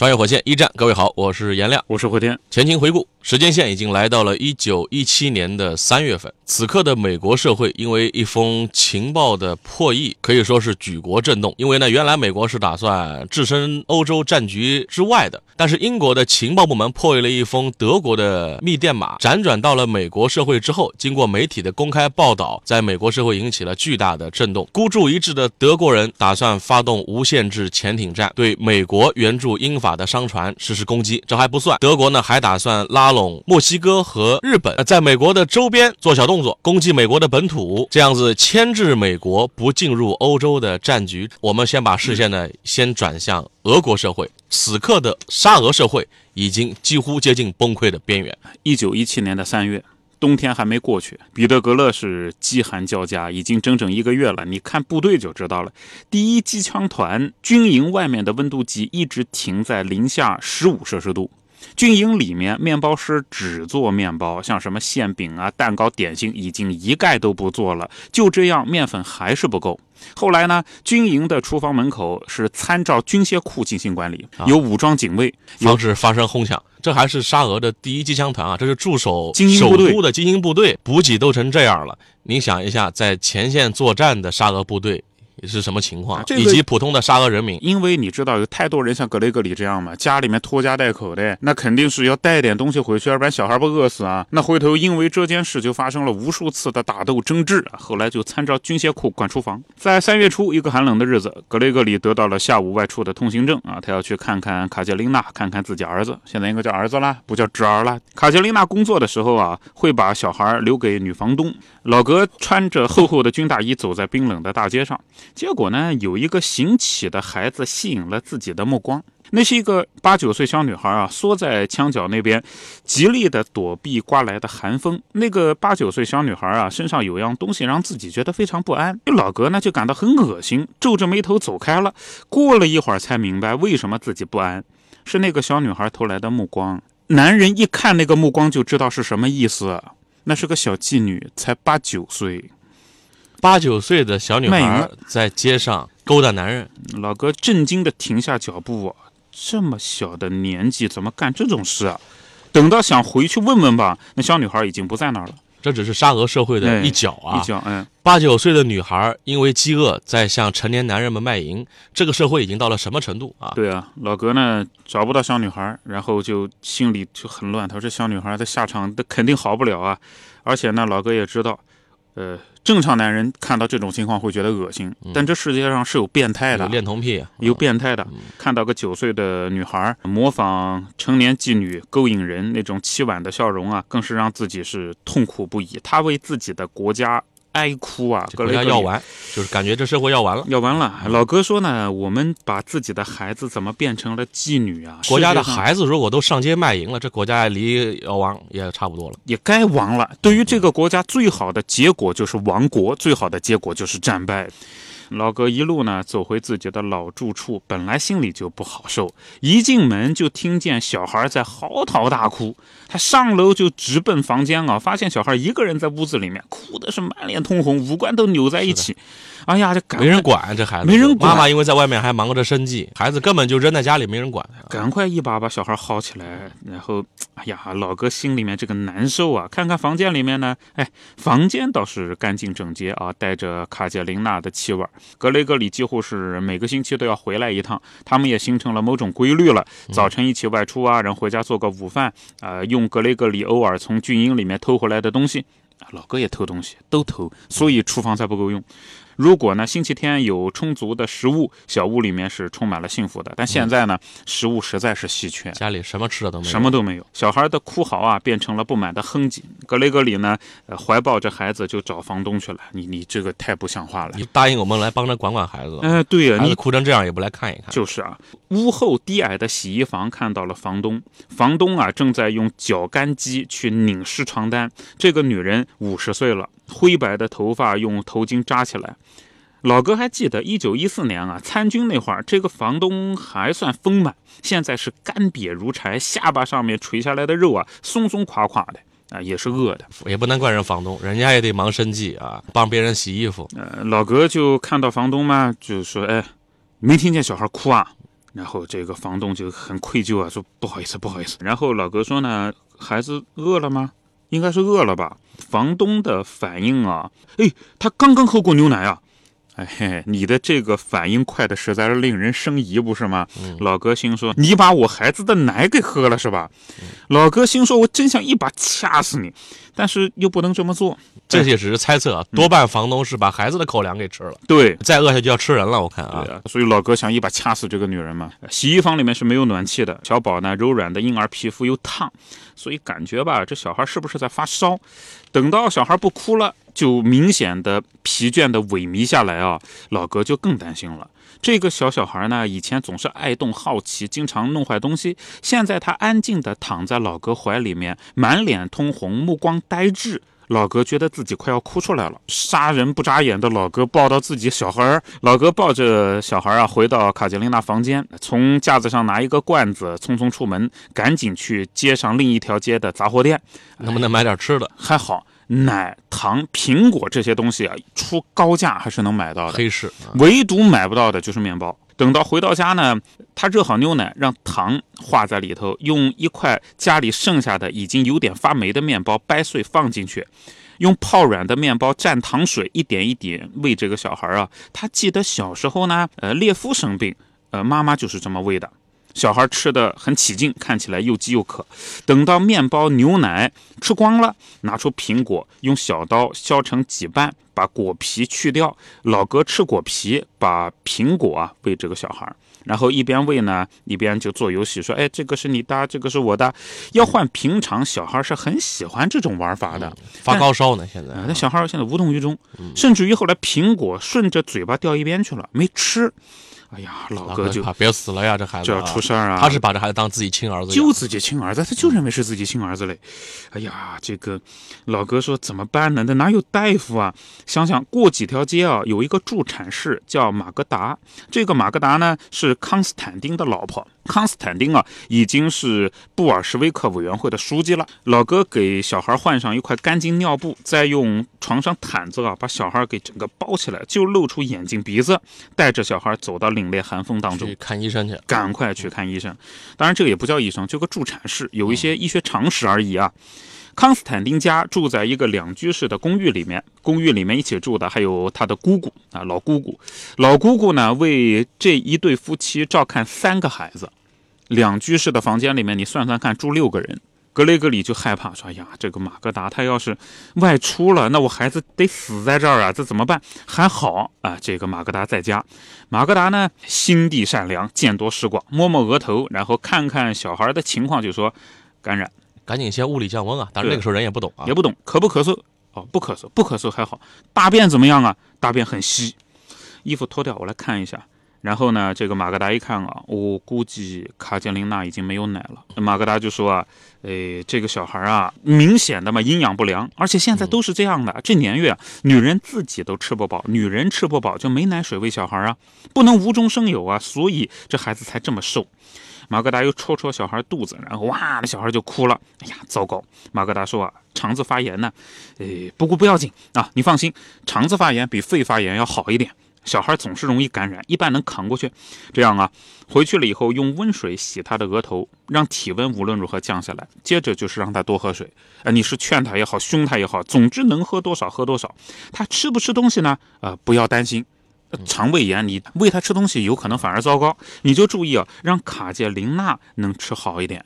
穿越火线一战，各位好，我是颜亮，我是慧天。前情回顾，时间线已经来到了一九一七年的三月份。此刻的美国社会，因为一封情报的破译，可以说是举国震动。因为呢，原来美国是打算置身欧洲战局之外的，但是英国的情报部门破译了一封德国的密电码，辗转到了美国社会之后，经过媒体的公开报道，在美国社会引起了巨大的震动。孤注一掷的德国人打算发动无限制潜艇战，对美国援助英法。法的商船实施攻击，这还不算，德国呢还打算拉拢墨西哥和日本，在美国的周边做小动作，攻击美国的本土，这样子牵制美国不进入欧洲的战局。我们先把视线呢先转向俄国社会，此刻的沙俄社会已经几乎接近崩溃的边缘。一九一七年的三月。冬天还没过去，彼得格勒是饥寒交加，已经整整一个月了。你看部队就知道了，第一机枪团军营外面的温度计一直停在零下十五摄氏度。军营里面，面包师只做面包，像什么馅饼啊、蛋糕、点心，已经一概都不做了。就这样，面粉还是不够。后来呢，军营的厨房门口是参照军械库进行管理，有武装警卫，防止发生哄抢。这还是沙俄的第一机枪团啊，这是驻守首都的精英部队，补给都成这样了。你想一下，在前线作战的沙俄部队。是什么情况？以及普通的沙俄人民，因为你知道有太多人像格雷格里这样嘛，家里面拖家带口的，那肯定是要带点东西回去，要不然小孩不饿死啊。那回头因为这件事就发生了无数次的打斗争执，后来就参照军械库管厨房。在三月初一个寒冷的日子，格雷格里得到了下午外出的通行证啊，他要去看看卡捷琳娜，看看自己儿子，现在应该叫儿子啦，不叫侄儿啦。卡捷琳娜工作的时候啊，会把小孩留给女房东。老格穿着厚厚的军大衣走在冰冷的大街上。结果呢，有一个行乞的孩子吸引了自己的目光。那是一个八九岁小女孩啊，缩在墙角那边，极力的躲避刮来的寒风。那个八九岁小女孩啊，身上有样东西让自己觉得非常不安。老格呢就感到很恶心，皱着眉头走开了。过了一会儿才明白为什么自己不安，是那个小女孩投来的目光。男人一看那个目光就知道是什么意思，那是个小妓女，才八九岁。八九岁的小女孩在街上勾搭男人，老哥震惊的停下脚步。这么小的年纪怎么干这种事啊？等到想回去问问吧，那小女孩已经不在那儿了。这只是沙俄社会的一角啊，一角。嗯，八九岁的女孩因为饥饿在向成年男人们卖淫，这个社会已经到了什么程度啊？对啊，老哥呢找不到小女孩，然后就心里就很乱。他说：“这小女孩的下场，那肯定好不了啊！”而且呢，老哥也知道。呃，正常男人看到这种情况会觉得恶心，但这世界上是有变态的，有恋童癖，有变态的。看到个九岁的女孩模仿成年妓女勾引人那种凄婉的笑容啊，更是让自己是痛苦不已。他为自己的国家。哀哭啊！国家要完，就是感觉这社会要完了，要完了。老哥说呢，我们把自己的孩子怎么变成了妓女啊？国家的孩子如果都上街卖淫了，这国家离要亡也差不多了，也该亡了。对于这个国家，最好的结果就是亡国，最好的结果就是战败。老哥一路呢走回自己的老住处，本来心里就不好受，一进门就听见小孩在嚎啕大哭。他上楼就直奔房间啊，发现小孩一个人在屋子里面，哭的是满脸通红，五官都扭在一起。哎呀，这没人管这孩子，没人管。妈妈因为在外面还忙着生计，孩子根本就扔在家里，没人管。赶快一把把小孩薅起来，然后，哎呀，老哥心里面这个难受啊。看看房间里面呢，哎，房间倒是干净整洁啊，带着卡捷琳娜的气味。格雷格里几乎是每个星期都要回来一趟，他们也形成了某种规律了。早晨一起外出啊，然后回家做个午饭，呃，用格雷格里偶尔从军营里面偷回来的东西，老哥也偷东西，都偷，所以厨房才不够用。如果呢星期天有充足的食物，小屋里面是充满了幸福的。但现在呢，食物实在是稀缺，家里什么吃的都没有，什么都没有。小孩的哭嚎啊，变成了不满的哼唧。格雷格里呢，呃，怀抱着孩子就找房东去了。你你这个太不像话了！你答应我们来帮着管管孩子，哎，对呀，你哭成这样也不来看一看。就是啊，屋后低矮的洗衣房看到了房东，房东啊正在用绞干机去拧湿床单。这个女人五十岁了，灰白的头发用头巾扎起来。老哥还记得一九一四年啊，参军那会儿，这个房东还算丰满，现在是干瘪如柴，下巴上面垂下来的肉啊，松松垮垮的啊，也是饿的。也不能怪人房东，人家也得忙生计啊，帮别人洗衣服。呃，老哥就看到房东嘛，就说：“哎，没听见小孩哭啊？”然后这个房东就很愧疚啊，说：“不好意思，不好意思。”然后老哥说呢：“孩子饿了吗？应该是饿了吧？”房东的反应啊，哎，他刚刚喝过牛奶啊。哎嘿，你的这个反应快的实在是令人生疑，不是吗？老哥心说：“你把我孩子的奶给喝了是吧？”老哥心说：“我真想一把掐死你，但是又不能这么做。”这些只是猜测，多半房东是把孩子的口粮给吃了。对，再饿下去就要吃人了。我看啊，所以老哥想一把掐死这个女人嘛。洗衣房里面是没有暖气的，小宝呢柔软的婴儿皮肤又烫，所以感觉吧，这小孩是不是在发烧？等到小孩不哭了。就明显的疲倦的萎靡下来啊，老哥就更担心了。这个小小孩呢，以前总是爱动好奇，经常弄坏东西。现在他安静的躺在老哥怀里面，满脸通红，目光呆滞。老哥觉得自己快要哭出来了。杀人不眨眼的老哥抱到自己小孩老哥抱着小孩啊，回到卡捷琳娜房间，从架子上拿一个罐子，匆匆出门，赶紧去街上另一条街的杂货店，能不能买点吃的？还好。奶、糖、苹果这些东西啊，出高价还是能买到的。黑市，唯独买不到的就是面包。等到回到家呢，他热好牛奶，让糖化在里头，用一块家里剩下的已经有点发霉的面包掰碎放进去，用泡软的面包蘸糖水，一点一点喂这个小孩啊。他记得小时候呢，呃，列夫生病，呃，妈妈就是这么喂的。小孩吃的很起劲，看起来又饥又渴。等到面包、牛奶吃光了，拿出苹果，用小刀削成几瓣，把果皮去掉。老哥吃果皮，把苹果啊喂这个小孩，然后一边喂呢，一边就做游戏，说：“哎，这个是你的，这个是我的。”要换平常小孩是很喜欢这种玩法的。发高烧呢，现在那小孩现在无动于衷，甚至于后来苹果顺着嘴巴掉一边去了，没吃。哎呀，老哥就怕别死了呀！这孩子就要出事儿啊！他是把这孩子当自己亲儿子，就自己亲儿子，他就认为是自己亲儿子嘞。哎呀，这个老哥说怎么办呢？那哪有大夫啊？想想过几条街啊，有一个助产士叫马格达。这个马格达呢是康斯坦丁的老婆。康斯坦丁啊，已经是布尔什维克委员会的书记了。老哥给小孩换上一块干净尿布，再用床上毯子啊把小孩给整个包起来，就露出眼睛鼻子，带着小孩走到凛冽寒风当中去看医生去，赶快去看医生。当然，这个也不叫医生，就个助产士，有一些医学常识而已啊。康斯坦丁家住在一个两居室的公寓里面，公寓里面一起住的还有他的姑姑啊，老姑姑。老姑姑呢，为这一对夫妻照看三个孩子。两居室的房间里面，你算算看，住六个人。格雷格里就害怕，说：“呀，这个马格达他要是外出了，那我孩子得死在这儿啊，这怎么办？”还好啊，这个马格达在家。马格达呢，心地善良，见多识广，摸摸额头，然后看看小孩的情况，就说：“感染。”赶紧先物理降温啊！但是那个时候人也不懂啊，也不懂，咳不咳嗽？哦，不咳嗽，不咳嗽还好。大便怎么样啊？大便很稀。衣服脱掉，我来看一下。然后呢，这个马格达一看啊，我估计卡捷琳娜已经没有奶了。马格达就说啊，诶，这个小孩啊，明显的嘛营养不良，而且现在都是这样的，这年月，女人自己都吃不饱，女人吃不饱就没奶水喂小孩啊，不能无中生有啊，所以这孩子才这么瘦。马格达又戳戳小孩肚子，然后哇，那小孩就哭了。哎呀，糟糕！马格达说啊，肠子发炎呢。哎，不过不要紧啊，你放心，肠子发炎比肺发炎要好一点。小孩总是容易感染，一般能扛过去。这样啊，回去了以后用温水洗他的额头，让体温无论如何降下来。接着就是让他多喝水。啊，你是劝他也好，凶他也好，总之能喝多少喝多少。他吃不吃东西呢？啊，不要担心。肠胃炎，你喂他吃东西有可能反而糟糕，你就注意啊，让卡介琳娜能吃好一点。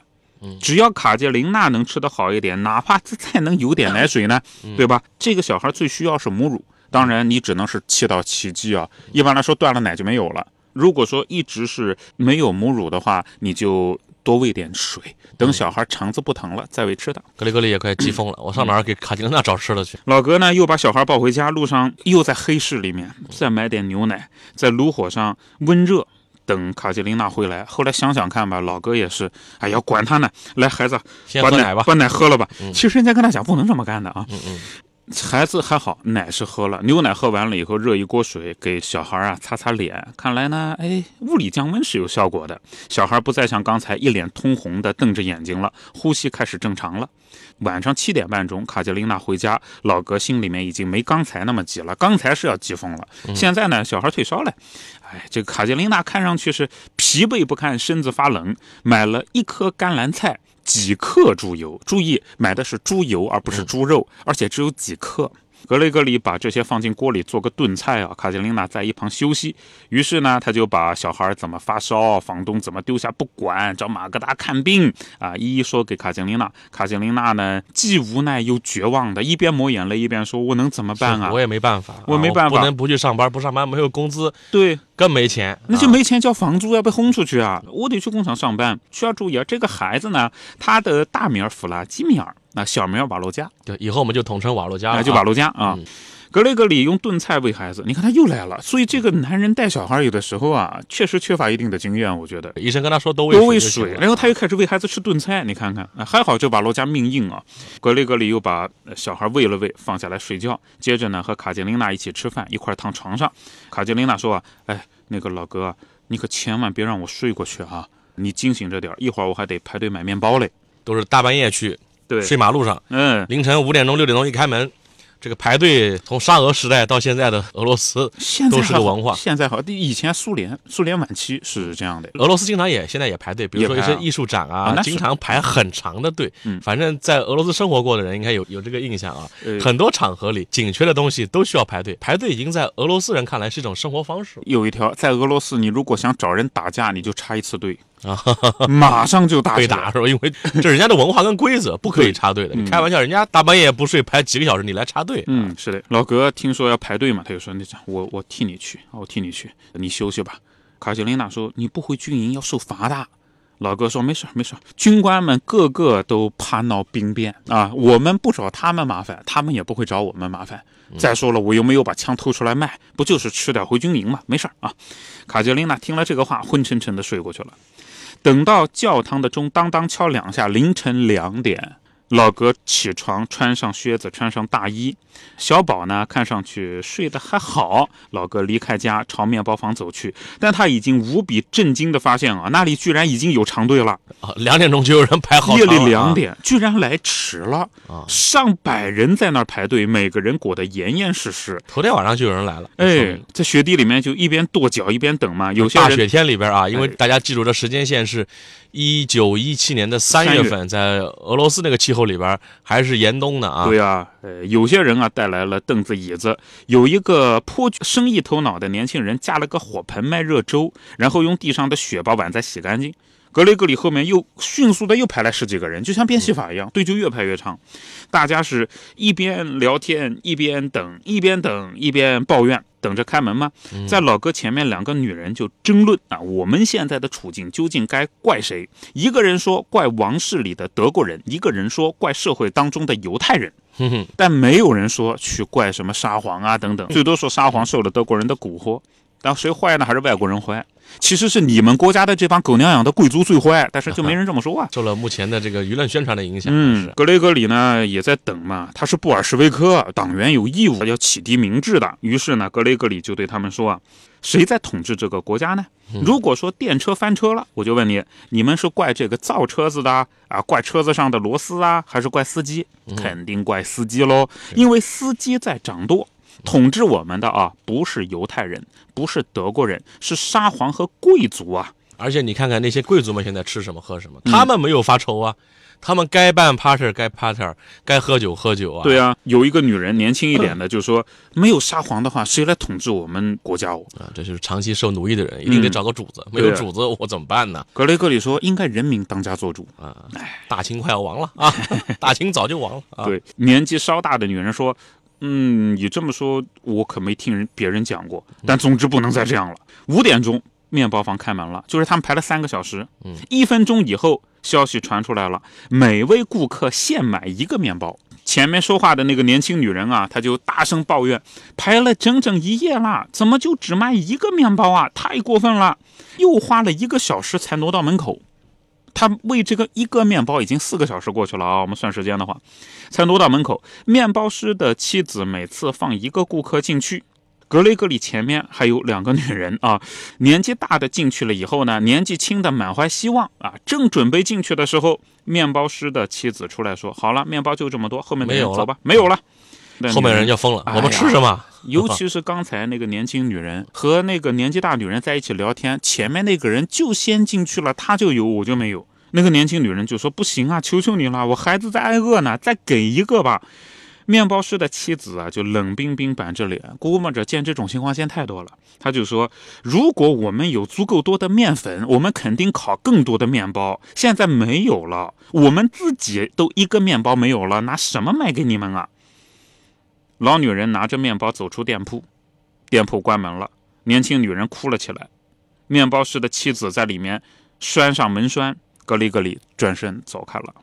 只要卡介琳娜能吃得好一点，哪怕再能有点 奶水呢，对吧？这个小孩最需要是母乳。当然，你只能是气到奇迹啊。一般来说，断了奶就没有了。如果说一直是没有母乳的话，你就多喂点水，等小孩肠子不疼了再喂吃的。格里格里也快急疯了，我上哪儿给卡捷琳娜找吃的去？老哥呢，又把小孩抱回家，路上又在黑市里面再买点牛奶，在炉火上温热，等卡捷琳娜回来。后来想想看吧，老哥也是，哎呀，管他呢，来孩子，把先喝奶吧。把奶喝了吧。嗯其实人家跟他讲不能这么干的啊。嗯嗯，孩子还好，奶是喝了，牛奶喝完了以后，热一锅水给小孩啊擦擦脸。看来呢，哎，物理降温是有效果的。小孩不再像刚才一脸通红的瞪着眼睛了，呼吸开始正常了。晚上七点半钟，卡捷琳娜回家，老格心里面已经没刚才那么急了，刚才是要急疯了，现在呢，小孩退烧了。哎，这个卡捷琳娜看上去是疲惫不堪，身子发冷，买了一颗甘蓝菜。几克猪油，注意买的是猪油而不是猪肉，而且只有几克。格雷格里把这些放进锅里做个炖菜啊，卡捷琳娜在一旁休息。于是呢，他就把小孩怎么发烧，房东怎么丢下不管，找马格达看病啊，一一说给卡捷琳娜。卡捷琳娜呢，既无奈又绝望的，一边抹眼泪一边说：“我能怎么办啊我？也没办法，我没办法不能不去上班，不上班没有工资，对，更没钱，啊那就没钱交房租，要被轰出去啊！我得去工厂上班。需要注意啊，这个孩子呢，他的大名弗拉基米尔，那小名儿瓦洛加，对，以后我们就统称瓦洛加了就瓦洛加啊。嗯格雷格里用炖菜喂孩子，你看他又来了。所以这个男人带小孩有的时候啊，确实缺乏一定的经验，我觉得。医生跟他说都喂多喂水，然后他又开始喂孩子吃炖菜，你看看，啊还好这瓦罗加命硬啊。格雷格里又把呃小孩喂了喂，放下来睡觉，接着呢和卡捷琳娜一起吃饭，一块躺床上。卡捷琳娜说啊，哎，那个老哥啊，你可千万别让我睡过去啊，你惊醒着点，一会儿我还得排队买面包嘞。都是大半夜去对，睡马路上，嗯，凌晨五点钟六点钟一开门，这个排队从沙俄时代到现在的俄罗斯，都是个文化现在好，以前苏联苏联晚期是这样的。俄罗斯经常也现在也排队，比如说一些艺术展啊，经常排很长的队。嗯反正在俄罗斯生活过的人应该有有这个印象啊。呃很多场合里紧缺的东西都需要排队，排队已经在俄罗斯人看来是一种生活方式。有一条，在俄罗斯，你如果想找人打架，你就插一次队啊，马上就打被打是吧？因为这是人家的文化跟规则，不可以插队的。嗯你开玩笑，人家大半夜不睡排几个小时，你来插队，嗯，是的，老格听说要排队嘛，他就说：“那我我替你去，啊我替你去，你休息吧。”卡捷琳娜说：“你不回军营要受罚的。”老哥说：“没事没事，军官们个个都怕闹兵变啊，我们不找他们麻烦，他们也不会找我们麻烦。再说了，我又没有把枪偷出来卖，不就是吃点回军营嘛，没事儿啊。”卡捷琳娜听了这个话，昏沉沉的睡过去了。等到教堂的钟当当敲两下，凌晨两点，老哥起床，穿上靴子，穿上大衣。小宝呢，看上去睡得还好。老哥离开家，朝面包房走去，但他已经无比震惊地发现啊，那里居然已经有长队了。啊，两点钟就有人排好夜里两点，居然来迟了啊上百人在那儿排队，每个人裹得严严实实。头天晚上就有人来了。哎，在雪地里面就一边跺脚一边等嘛。有大雪天里边啊，因为哎大家记住这时间线是，一九一七年的三月份，在俄罗斯那个气候里边还是严冬的啊。对啊，呃，有些人啊带来了凳子、椅子，有一个颇具生意头脑的年轻人架了个火盆卖热粥，然后用地上的雪把碗再洗干净。格雷格里后面又迅速的又排来十几个人，就像变戏法一样，队就越排越长。大家是一边聊天一边等，一边等一边抱怨，等着开门吗？在老哥前面，两个女人就争论啊，我们现在的处境究竟该怪谁？一个人说怪王室里的德国人，一个人说怪社会当中的犹太人。但没有人说去怪什么沙皇啊等等，最多说沙皇受了德国人的蛊惑。但谁坏呢？还是外国人坏？其实是你们国家的这帮狗娘养的贵族最坏，但是就没人这么说啊。受了目前的这个舆论宣传的影响，嗯，格雷格里呢也在等嘛，他是布尔什维克，党员有义务要启迪民智的。于是呢，格雷格里就对他们说啊，谁在统治这个国家呢？如果说电车翻车了，我就问你，你们是怪这个造车子的啊，怪车子上的螺丝啊，还是怪司机？肯定怪司机喽，因为司机在掌舵。统治我们的啊，不是犹太人，不是德国人，是沙皇和贵族啊。而且你看看那些贵族们现在吃什么喝什么，嗯他们没有发愁啊，他们该办 party 该 party，该喝酒喝酒啊。对啊，有一个女人年轻一点的就说，没有沙皇的话，谁来统治我们国家哦？啊，这就是长期受奴役的人，一定得找个主子，没有主子我怎么办呢？格雷格里说，应该人民当家做主。啊，大清快要亡了啊，大清早就亡了啊。对，年纪稍大的女人说。嗯，你这么说，我可没听人别人讲过。但总之不能再这样了。五点钟，面包房开门了，就是他们排了三个小时。嗯，一分钟以后，消息传出来了，每位顾客限买一个面包。前面说话的那个年轻女人啊，她就大声抱怨：排了整整一夜啦，怎么就只卖一个面包啊？太过分了！又花了一个小时才挪到门口。他为这个一个面包已经四个小时过去了啊！我们算时间的话，才挪到门口。面包师的妻子每次放一个顾客进去，格雷格里前面还有两个女人啊。年纪大的进去了以后呢，年纪轻的满怀希望啊，正准备进去的时候，面包师的妻子出来说：“好了，面包就这么多，后面的人走吧，没有了。”后面人就疯了，我们吃什么？尤其是刚才那个年轻女人和那个年纪大女人在一起聊天，前面那个人就先进去了，他就有，我就没有。那个年轻女人就说：“不行啊，求求你了，我孩子在挨饿呢，再给一个吧。”面包师的妻子啊，就冷冰冰板着脸，估摸着见这种情况见太多了，他就说：“如果我们有足够多的面粉，我们肯定烤更多的面包。现在没有了，我们自己都一个面包没有了，拿什么卖给你们啊？”老女人拿着面包走出店铺，店铺关门了。年轻女人哭了起来。面包师的妻子在里面拴上门栓，咯里咯里转身走开了。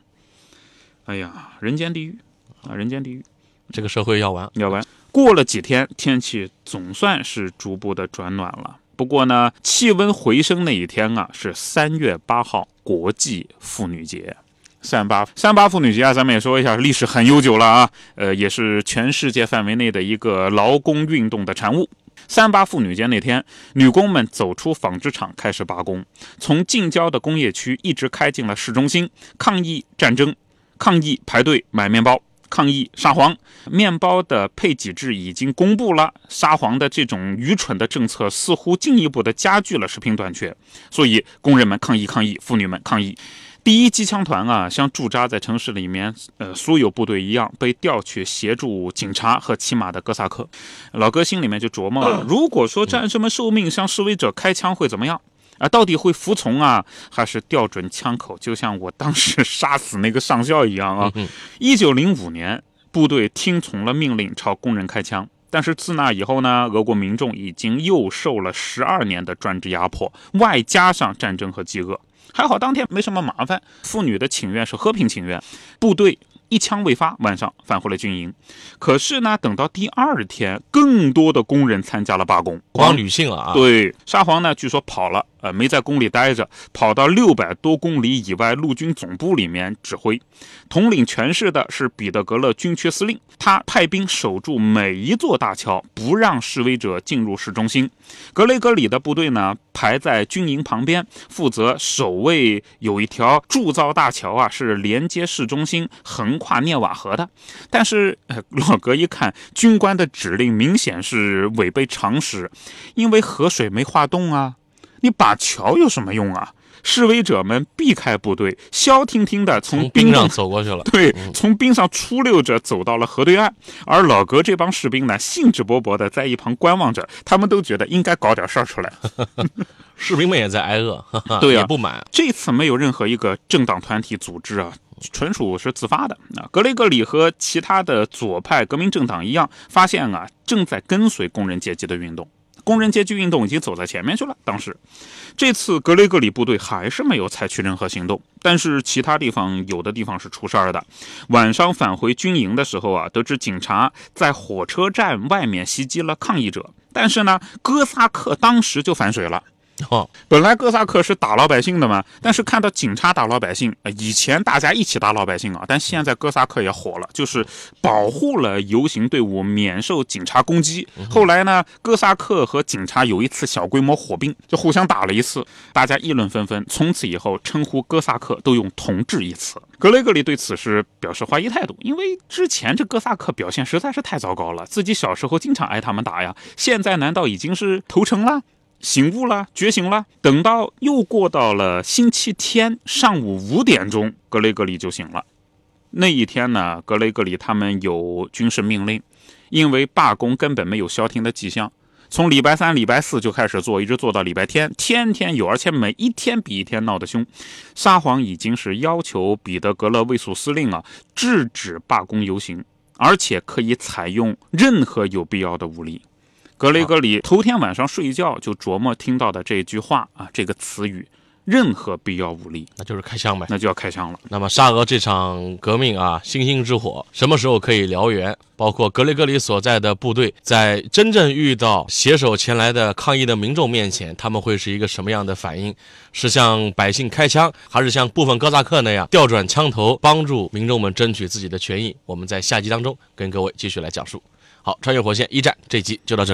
哎呀，人间地狱啊，人间地狱！这个社会要完要完。过了几天，天气总算是逐步的转暖了。不过呢，气温回升那一天啊，是三月八号，国际妇女节。三八三八妇女节啊，咱们也说一下，历史很悠久了啊，呃，也是全世界范围内的一个劳工运动的产物。三八妇女节那天，女工们走出纺织厂开始罢工，从近郊的工业区一直开进了市中心，抗议战争，抗议排队买面包，抗议沙皇。面包的配给制已经公布了，沙皇的这种愚蠢的政策似乎进一步的加剧了食品短缺，所以工人们抗议抗议，妇女们抗议。第一机枪团啊，像驻扎在城市里面，呃，所有部队一样，被调去协助警察和骑马的哥萨克。老哥心里面就琢磨了：如果说战士们受命向示威者开枪，会怎么样？啊，到底会服从啊，还是调准枪口，就像我当时杀死那个上校一样啊？一九零五年，部队听从了命令，朝工人开枪。但是自那以后呢，俄国民众已经又受了十二年的专制压迫，外加上战争和饥饿。还好当天没什么麻烦，妇女的请愿是和平请愿，部队一枪未发，晚上返回了军营。可是呢，等到第二天，更多的工人参加了罢工，光女性了啊，对，沙皇呢，据说跑了。呃，没在宫里待着，跑到六百多公里以外陆军总部里面指挥，统领全市的是彼得格勒军区司令，他派兵守住每一座大桥，不让示威者进入市中心。格雷格里的部队呢，排在军营旁边，负责守卫。有一条铸造大桥啊，是连接市中心，横跨涅瓦河的。但是，呃，老格一看，军官的指令明显是违背常识，因为河水没化冻啊。你把桥有什么用啊？示威者们避开部队，消停停地从冰上走过去了。对，从冰上出溜着走到了河对岸。而老格这帮士兵呢，兴致勃勃地在一旁观望着。他们都觉得应该搞点事儿出来。士兵们也在挨饿，对也不满。这次没有任何一个政党团体组织啊，纯属是自发的。啊，格雷格里和其他的左派革命政党一样，发现啊，正在跟随工人阶级的运动。工人阶级运动已经走在前面去了。当时，这次格雷格里部队还是没有采取任何行动，但是其他地方有的地方是出事儿的。晚上返回军营的时候啊，得知警察在火车站外面袭击了抗议者，但是呢，哥萨克当时就反水了。哦，本来哥萨克是打老百姓的嘛，但是看到警察打老百姓，以前大家一起打老百姓啊，但现在哥萨克也火了，就是保护了游行队伍免受警察攻击。后来呢，哥萨克和警察有一次小规模火并，就互相打了一次，大家议论纷纷，从此以后称呼哥萨克都用同志一词。格雷格里对此事表示怀疑态度，因为之前这哥萨克表现实在是太糟糕了，自己小时候经常挨他们打呀，现在难道已经是投诚了？醒悟了，觉醒了。等到又过到了星期天上午五点钟，格雷格里就醒了。那一天呢，格雷格里他们有军事命令，因为罢工根本没有消停的迹象，从礼拜三、礼拜四就开始做，一直做到礼拜天，天天有，而且每一天比一天闹得凶。沙皇已经是要求彼得格勒卫戍司令啊制止罢工游行。而且可以采用任何有必要的武力。格雷格里头天晚上睡觉就琢磨听到的这句话啊，这个词语。任何必要武力，那就是开枪呗，那就要开枪了。那么沙俄这场革命啊，星星之火什么时候可以燎原？包括格雷戈里所在的部队，在真正遇到携手前来的抗议的民众面前，他们会是一个什么样的反应？是向百姓开枪，还是像部分哥萨克那样调转枪头，帮助民众们争取自己的权益？我们在下集当中跟各位继续来讲述。好，穿越火线一战这集就到这里。